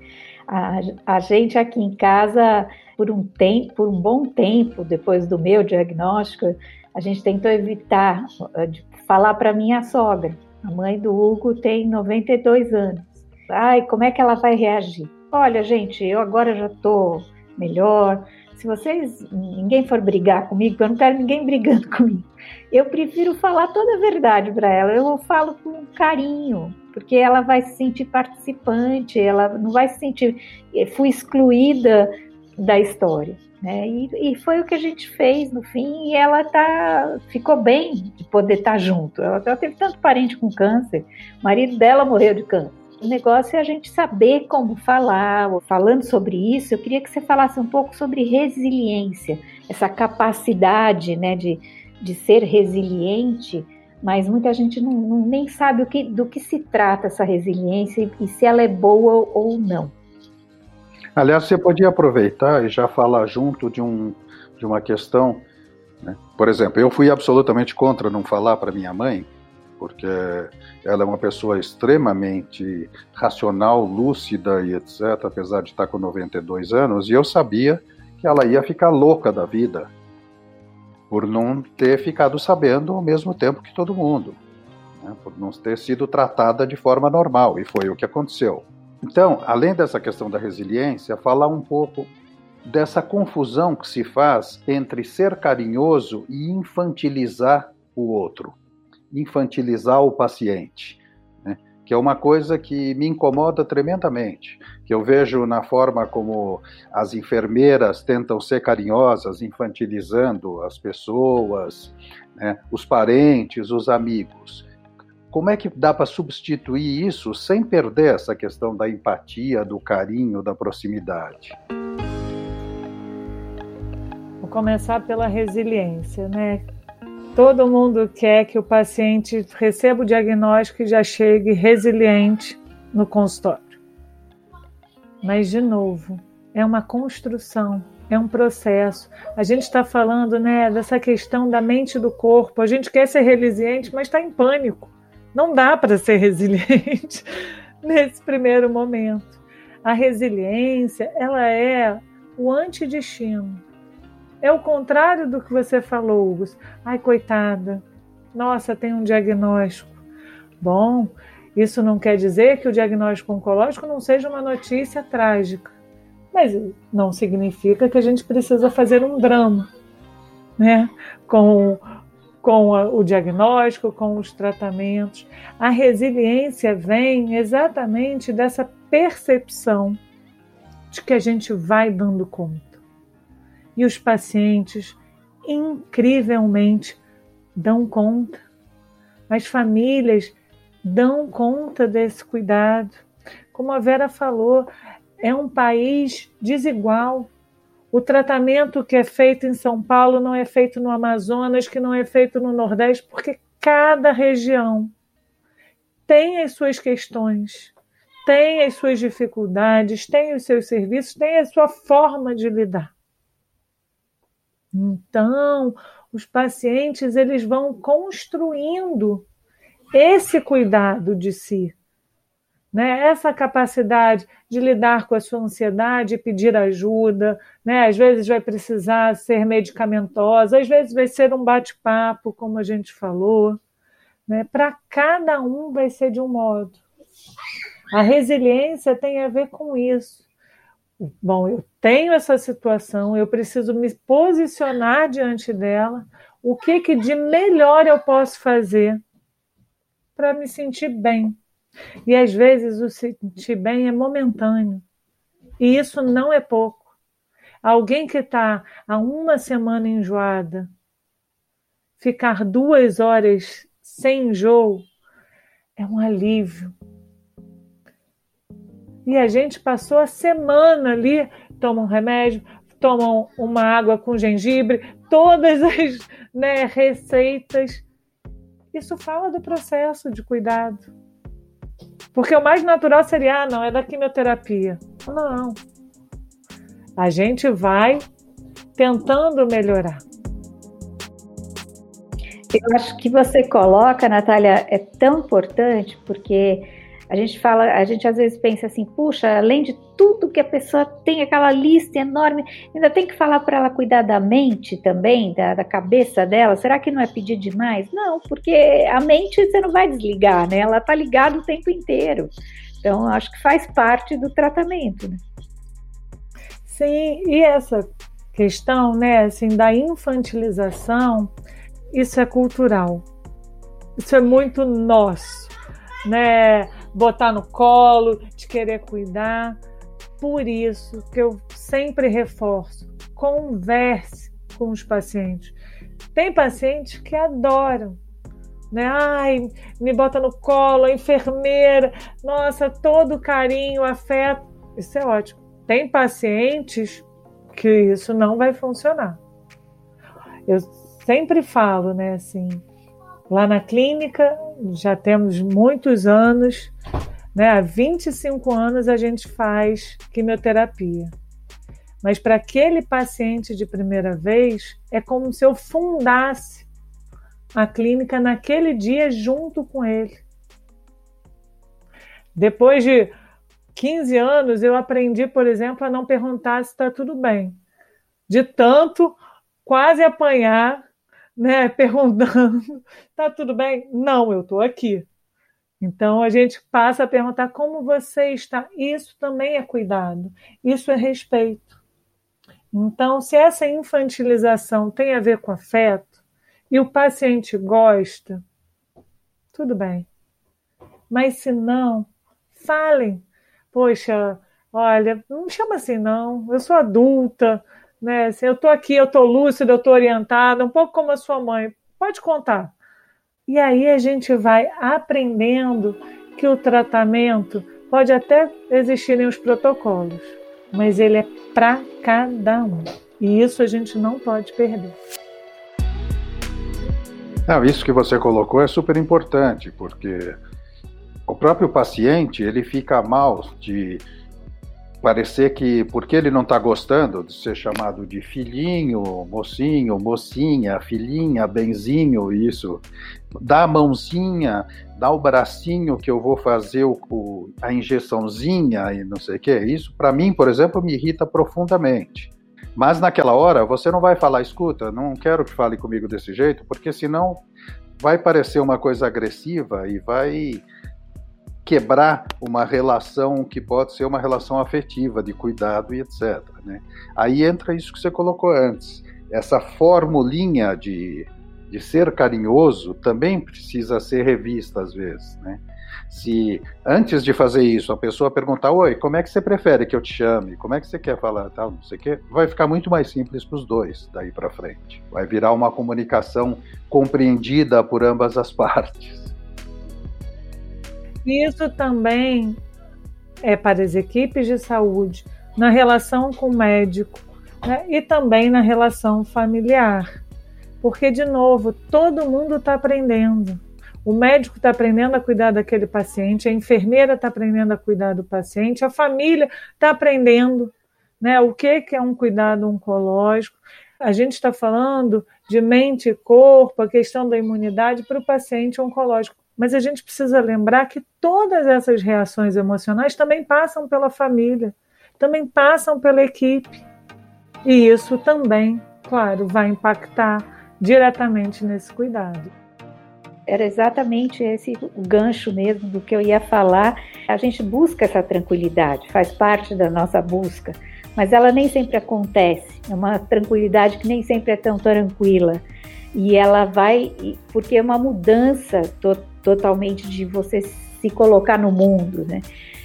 A, a gente aqui em casa, por um tempo, por um bom tempo, depois do meu diagnóstico, a gente tentou evitar eh, de falar para minha sogra. A mãe do Hugo tem 92 anos. Ai, como é que ela vai reagir? Olha, gente, eu agora já estou melhor, se vocês, ninguém for brigar comigo, eu não quero ninguém brigando [laughs] comigo. Eu prefiro falar toda a verdade para ela. Eu falo com carinho, porque ela vai se sentir participante, ela não vai se sentir eh, fui excluída da história. Né? E, e, foi o que a gente fez no fim, e ela tá, ficou bem de poder estar tá junto. Ela, ela teve tanto parente com câncer, o marido dela morreu de câncer. O negócio é a gente saber como falar. Falando sobre isso, eu queria que você falasse um pouco sobre resiliência, essa capacidade né, de, de ser resiliente, mas muita gente não, não, nem sabe que, do que se trata essa resiliência e, e se ela é boa ou não. Aliás, você podia aproveitar e já falar junto de, um, de uma questão. Né? Por exemplo, eu fui absolutamente contra não falar para minha mãe porque ela é uma pessoa extremamente racional, lúcida e etc., apesar de estar com 92 anos, e eu sabia que ela ia ficar louca da vida por não ter ficado sabendo ao mesmo tempo que todo mundo, né? por não ter sido tratada de forma normal, e foi o que aconteceu. Então, além dessa questão da resiliência, falar um pouco dessa confusão que se faz entre ser carinhoso e infantilizar o outro infantilizar o paciente, né? que é uma coisa que me incomoda tremendamente, que eu vejo na forma como as enfermeiras tentam ser carinhosas, infantilizando as pessoas, né? os parentes, os amigos. Como é que dá para substituir isso sem perder essa questão da empatia, do carinho, da proximidade? Vou começar pela resiliência, né? Todo mundo quer que o paciente receba o diagnóstico e já chegue resiliente no consultório. Mas, de novo, é uma construção, é um processo. A gente está falando né, dessa questão da mente e do corpo. A gente quer ser resiliente, mas está em pânico. Não dá para ser resiliente [laughs] nesse primeiro momento. A resiliência, ela é o antidestino é o contrário do que você falou, Hugo. Ai, coitada. Nossa, tem um diagnóstico. Bom, isso não quer dizer que o diagnóstico oncológico não seja uma notícia trágica. Mas não significa que a gente precisa fazer um drama, né? Com, com a, o diagnóstico, com os tratamentos. A resiliência vem exatamente dessa percepção de que a gente vai dando conta e os pacientes incrivelmente dão conta. As famílias dão conta desse cuidado. Como a Vera falou, é um país desigual. O tratamento que é feito em São Paulo não é feito no Amazonas, que não é feito no Nordeste, porque cada região tem as suas questões, tem as suas dificuldades, tem os seus serviços, tem a sua forma de lidar. Então, os pacientes eles vão construindo esse cuidado de si, né? Essa capacidade de lidar com a sua ansiedade pedir ajuda, né? Às vezes vai precisar ser medicamentosa, às vezes vai ser um bate-papo, como a gente falou, né? Para cada um vai ser de um modo. A resiliência tem a ver com isso bom, eu tenho essa situação, eu preciso me posicionar diante dela, o que, que de melhor eu posso fazer para me sentir bem. E às vezes o sentir bem é momentâneo. E isso não é pouco. Alguém que está há uma semana enjoada, ficar duas horas sem enjoo é um alívio. E a gente passou a semana ali, toma um remédio, tomam uma água com gengibre, todas as né, receitas. Isso fala do processo de cuidado. Porque o mais natural seria, ah, não, é da quimioterapia. Não. A gente vai tentando melhorar. Eu acho que você coloca, Natália, é tão importante porque a gente fala, a gente às vezes pensa assim, puxa, além de tudo que a pessoa tem, aquela lista enorme, ainda tem que falar para ela cuidar da mente também, da, da, cabeça dela. Será que não é pedir demais? Não, porque a mente você não vai desligar, né? Ela está ligada o tempo inteiro. Então, acho que faz parte do tratamento, né? Sim, e essa questão, né, assim, da infantilização, isso é cultural. Isso é muito nosso, né? Botar no colo, de querer cuidar. Por isso que eu sempre reforço: converse com os pacientes. Tem pacientes que adoram, né? Ai, me bota no colo, a enfermeira, nossa, todo carinho, afeto. Isso é ótimo. Tem pacientes que isso não vai funcionar. Eu sempre falo, né, assim, Lá na clínica, já temos muitos anos, né? há 25 anos a gente faz quimioterapia. Mas para aquele paciente de primeira vez, é como se eu fundasse a clínica naquele dia junto com ele. Depois de 15 anos, eu aprendi, por exemplo, a não perguntar se está tudo bem. De tanto quase apanhar né, perguntando: [laughs] tá tudo bem? Não, eu estou aqui. Então a gente passa a perguntar como você está. Isso também é cuidado, isso é respeito. Então, se essa infantilização tem a ver com afeto e o paciente gosta, tudo bem. Mas se não, falem. Poxa, olha, não chama assim não, eu sou adulta, né? Assim, eu estou aqui, eu estou lúcida, eu estou orientada, um pouco como a sua mãe. Pode contar. E aí a gente vai aprendendo que o tratamento pode até existirem os protocolos, mas ele é para cada um. E isso a gente não pode perder. Não, isso que você colocou é super importante, porque o próprio paciente ele fica mal de parecer que porque ele não está gostando de ser chamado de filhinho, mocinho, mocinha, filhinha, benzinho, isso, dá a mãozinha, dá o bracinho que eu vou fazer o, a injeçãozinha e não sei o que, isso para mim, por exemplo, me irrita profundamente. Mas naquela hora você não vai falar, escuta, não quero que fale comigo desse jeito, porque senão vai parecer uma coisa agressiva e vai quebrar uma relação que pode ser uma relação afetiva, de cuidado e etc. Né? Aí entra isso que você colocou antes. Essa formulinha de, de ser carinhoso também precisa ser revista às vezes. Né? Se antes de fazer isso a pessoa perguntar: Oi, como é que você prefere que eu te chame? Como é que você quer falar? Tal, não sei o quê, vai ficar muito mais simples para os dois daí para frente. Vai virar uma comunicação compreendida por ambas as [laughs] partes. Isso também é para as equipes de saúde, na relação com o médico né? e também na relação familiar. Porque, de novo, todo mundo está aprendendo. O médico está aprendendo a cuidar daquele paciente, a enfermeira está aprendendo a cuidar do paciente, a família está aprendendo né, o que, que é um cuidado oncológico. A gente está falando de mente e corpo, a questão da imunidade para o paciente oncológico. Mas a gente precisa lembrar que todas essas reações emocionais também passam pela família, também passam pela equipe. E isso também, claro, vai impactar diretamente nesse cuidado. Era exatamente esse o gancho mesmo do que eu ia falar. A gente busca essa tranquilidade, faz parte da nossa busca mas ela nem sempre acontece. É uma tranquilidade que nem sempre é tão tranquila. E ela vai, porque é uma mudança to totalmente de você se colocar no mundo, né?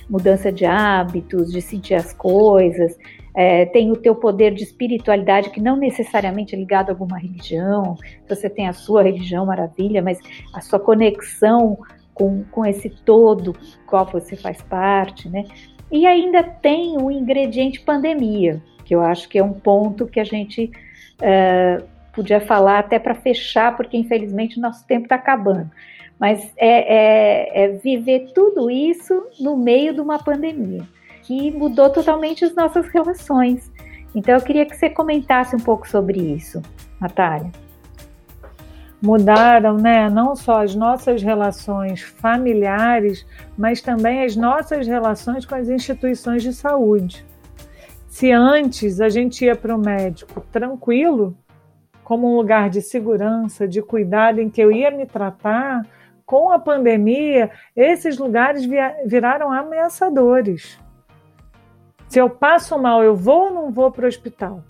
Mudança de hábitos, de sentir as coisas, é, tem o teu poder de espiritualidade que não necessariamente é ligado a alguma religião. Você tem a sua religião, maravilha, mas a sua conexão com, com esse todo, qual você faz parte, né? E ainda tem o ingrediente pandemia, que eu acho que é um ponto que a gente uh, podia falar até para fechar, porque infelizmente nosso tempo está acabando. Mas é, é, é viver tudo isso no meio de uma pandemia que mudou totalmente as nossas relações. Então eu queria que você comentasse um pouco sobre isso, Natália. Mudaram, né, não só as nossas relações familiares, mas também as nossas relações com as instituições de saúde. Se antes a gente ia para o médico tranquilo, como um lugar de segurança, de cuidado em que eu ia me tratar, com a pandemia, esses lugares viraram ameaçadores. Se eu passo mal, eu vou ou não vou para o hospital?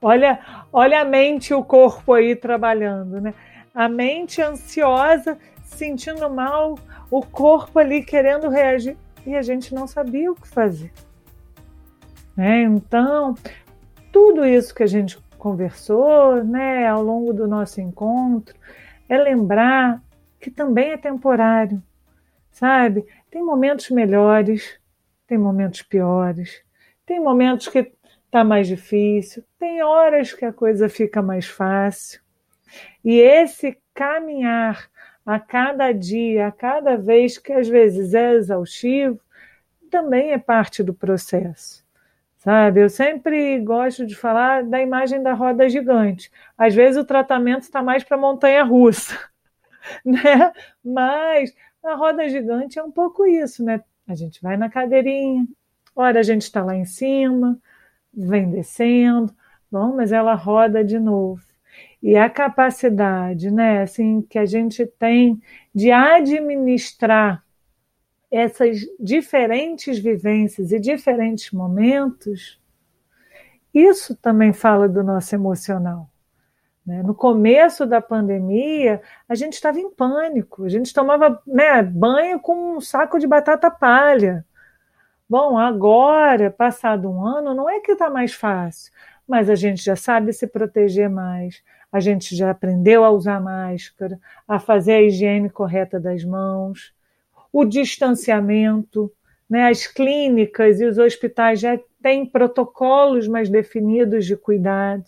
Olha, olha a mente e o corpo aí trabalhando, né? A mente ansiosa, sentindo mal, o corpo ali querendo reagir e a gente não sabia o que fazer. Né? Então, tudo isso que a gente conversou, né, ao longo do nosso encontro, é lembrar que também é temporário, sabe? Tem momentos melhores, tem momentos piores, tem momentos que está mais difícil, tem horas que a coisa fica mais fácil. E esse caminhar a cada dia, a cada vez que às vezes é exaustivo, também é parte do processo. Sabe, eu sempre gosto de falar da imagem da roda gigante. Às vezes o tratamento está mais para montanha russa, [laughs] né? Mas a roda gigante é um pouco isso, né? A gente vai na cadeirinha, ora a gente está lá em cima, vem descendo, bom, mas ela roda de novo. E a capacidade, né, assim, que a gente tem de administrar essas diferentes vivências e diferentes momentos, isso também fala do nosso emocional. Né? No começo da pandemia, a gente estava em pânico, a gente tomava né, banho com um saco de batata palha. Bom, agora, passado um ano, não é que está mais fácil, mas a gente já sabe se proteger mais, a gente já aprendeu a usar máscara, a fazer a higiene correta das mãos, o distanciamento, né? as clínicas e os hospitais já têm protocolos mais definidos de cuidado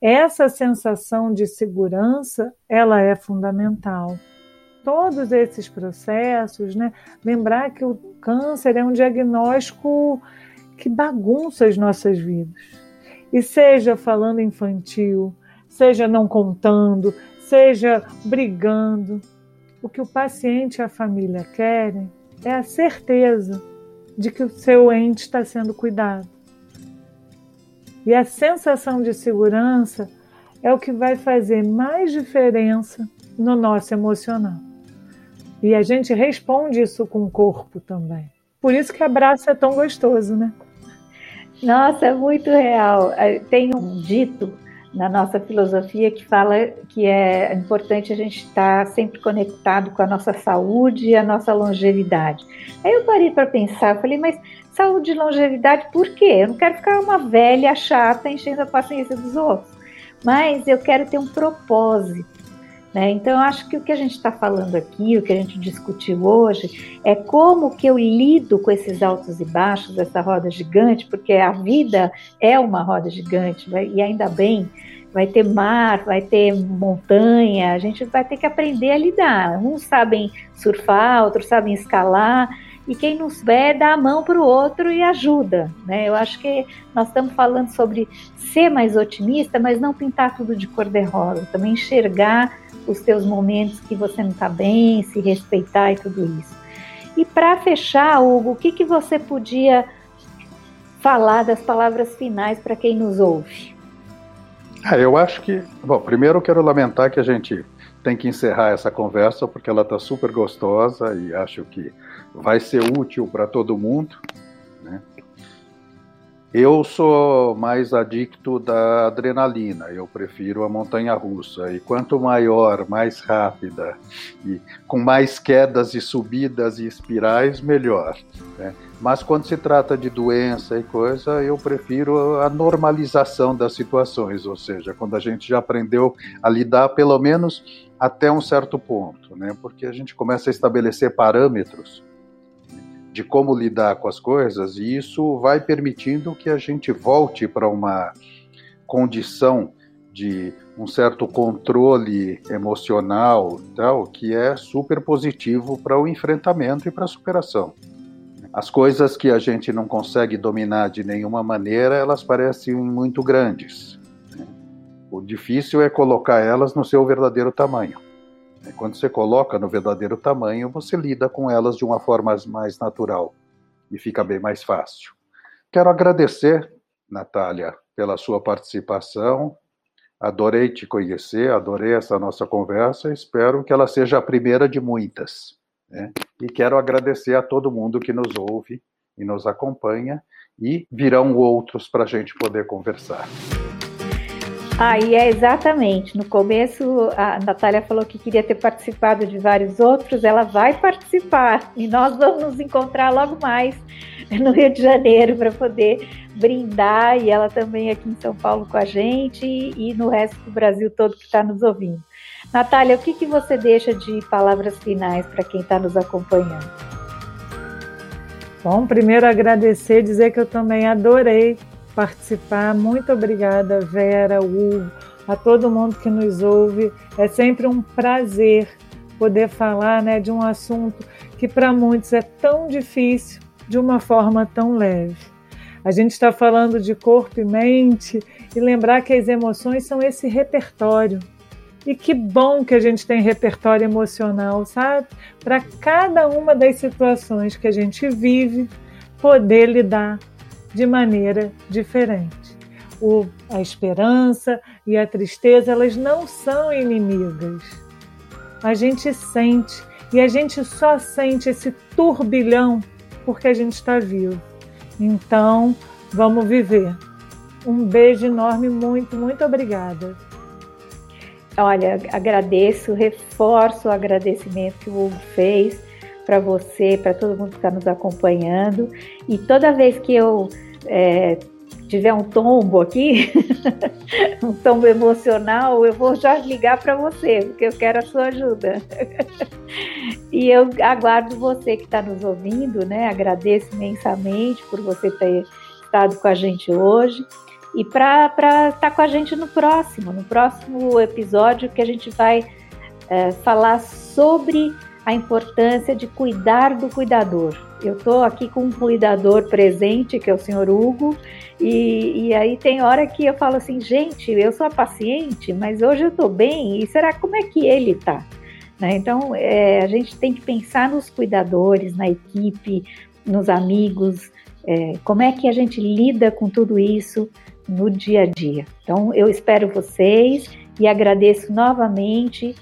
essa sensação de segurança ela é fundamental. Todos esses processos, né? Lembrar que o câncer é um diagnóstico que bagunça as nossas vidas. E seja falando infantil, seja não contando, seja brigando, o que o paciente e a família querem é a certeza de que o seu ente está sendo cuidado. E a sensação de segurança é o que vai fazer mais diferença no nosso emocional. E a gente responde isso com o corpo também. Por isso que abraço é tão gostoso, né? Nossa, é muito real. Tem um dito na nossa filosofia que fala que é importante a gente estar sempre conectado com a nossa saúde e a nossa longevidade. Aí eu parei para pensar, falei, mas saúde e longevidade, por quê? Eu não quero ficar uma velha chata enchendo a paciência dos outros, mas eu quero ter um propósito. Né? Então, eu acho que o que a gente está falando aqui, o que a gente discutiu hoje, é como que eu lido com esses altos e baixos dessa roda gigante, porque a vida é uma roda gigante, e ainda bem, vai ter mar, vai ter montanha, a gente vai ter que aprender a lidar. Uns sabem surfar, outros sabem escalar, e quem não souber dá a mão para o outro e ajuda. Né? Eu acho que nós estamos falando sobre ser mais otimista, mas não pintar tudo de cor-de-rosa, também enxergar os teus momentos que você não está bem, se respeitar e tudo isso. E para fechar, Hugo, o que, que você podia falar das palavras finais para quem nos ouve? Ah, eu acho que, bom, primeiro eu quero lamentar que a gente tem que encerrar essa conversa porque ela está super gostosa e acho que vai ser útil para todo mundo. Eu sou mais adicto da adrenalina, eu prefiro a montanha russa. E quanto maior, mais rápida, e com mais quedas e subidas e espirais, melhor. Né? Mas quando se trata de doença e coisa, eu prefiro a normalização das situações, ou seja, quando a gente já aprendeu a lidar pelo menos até um certo ponto, né? porque a gente começa a estabelecer parâmetros de como lidar com as coisas, e isso vai permitindo que a gente volte para uma condição de um certo controle emocional, tal, que é super positivo para o enfrentamento e para a superação. As coisas que a gente não consegue dominar de nenhuma maneira, elas parecem muito grandes. O difícil é colocar elas no seu verdadeiro tamanho. Quando você coloca no verdadeiro tamanho, você lida com elas de uma forma mais natural e fica bem mais fácil. Quero agradecer, Natália, pela sua participação. Adorei te conhecer, adorei essa nossa conversa. Espero que ela seja a primeira de muitas. Né? E quero agradecer a todo mundo que nos ouve e nos acompanha. E virão outros para a gente poder conversar. Aí é exatamente. No começo, a Natália falou que queria ter participado de vários outros, ela vai participar e nós vamos nos encontrar logo mais no Rio de Janeiro para poder brindar e ela também aqui em São Paulo com a gente e, no resto do Brasil todo que está nos ouvindo. Natália, o que, que você deixa de palavras finais para quem está nos acompanhando? Bom, primeiro agradecer, dizer que eu também adorei participar. Muito obrigada, Vera, Hugo, a todo mundo que nos ouve. É sempre um prazer poder falar né, de um assunto que para muitos é tão difícil de uma forma tão leve. A gente está falando de corpo e mente e lembrar que as emoções são esse repertório. E que bom que a gente tem repertório emocional, sabe? Para cada uma das situações que a gente vive, poder lidar de maneira diferente. O, a esperança e a tristeza, elas não são inimigas. A gente sente, e a gente só sente esse turbilhão porque a gente está vivo. Então, vamos viver. Um beijo enorme, muito, muito obrigada. Olha, agradeço, reforço o agradecimento que o Hugo fez para você, para todo mundo que está nos acompanhando. E toda vez que eu é, tiver um tombo aqui, [laughs] um tombo emocional, eu vou já ligar para você, porque eu quero a sua ajuda. [laughs] e eu aguardo você que está nos ouvindo, né? Agradeço imensamente por você ter estado com a gente hoje e para estar tá com a gente no próximo, no próximo episódio que a gente vai é, falar sobre a importância de cuidar do cuidador. Eu estou aqui com um cuidador presente, que é o senhor Hugo, e, e, aí tem hora que eu falo assim, gente, eu sou a paciente, mas hoje eu estou bem, e será como é que ele está? Né? Então, é, a gente tem que pensar nos cuidadores, na equipe, nos amigos, é, como é que a gente lida com tudo isso no dia a dia. Então, eu espero vocês e agradeço novamente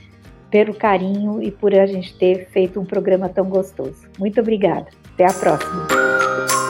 pelo carinho e por a gente ter feito um programa tão gostoso. Muito obrigada. Até a próxima!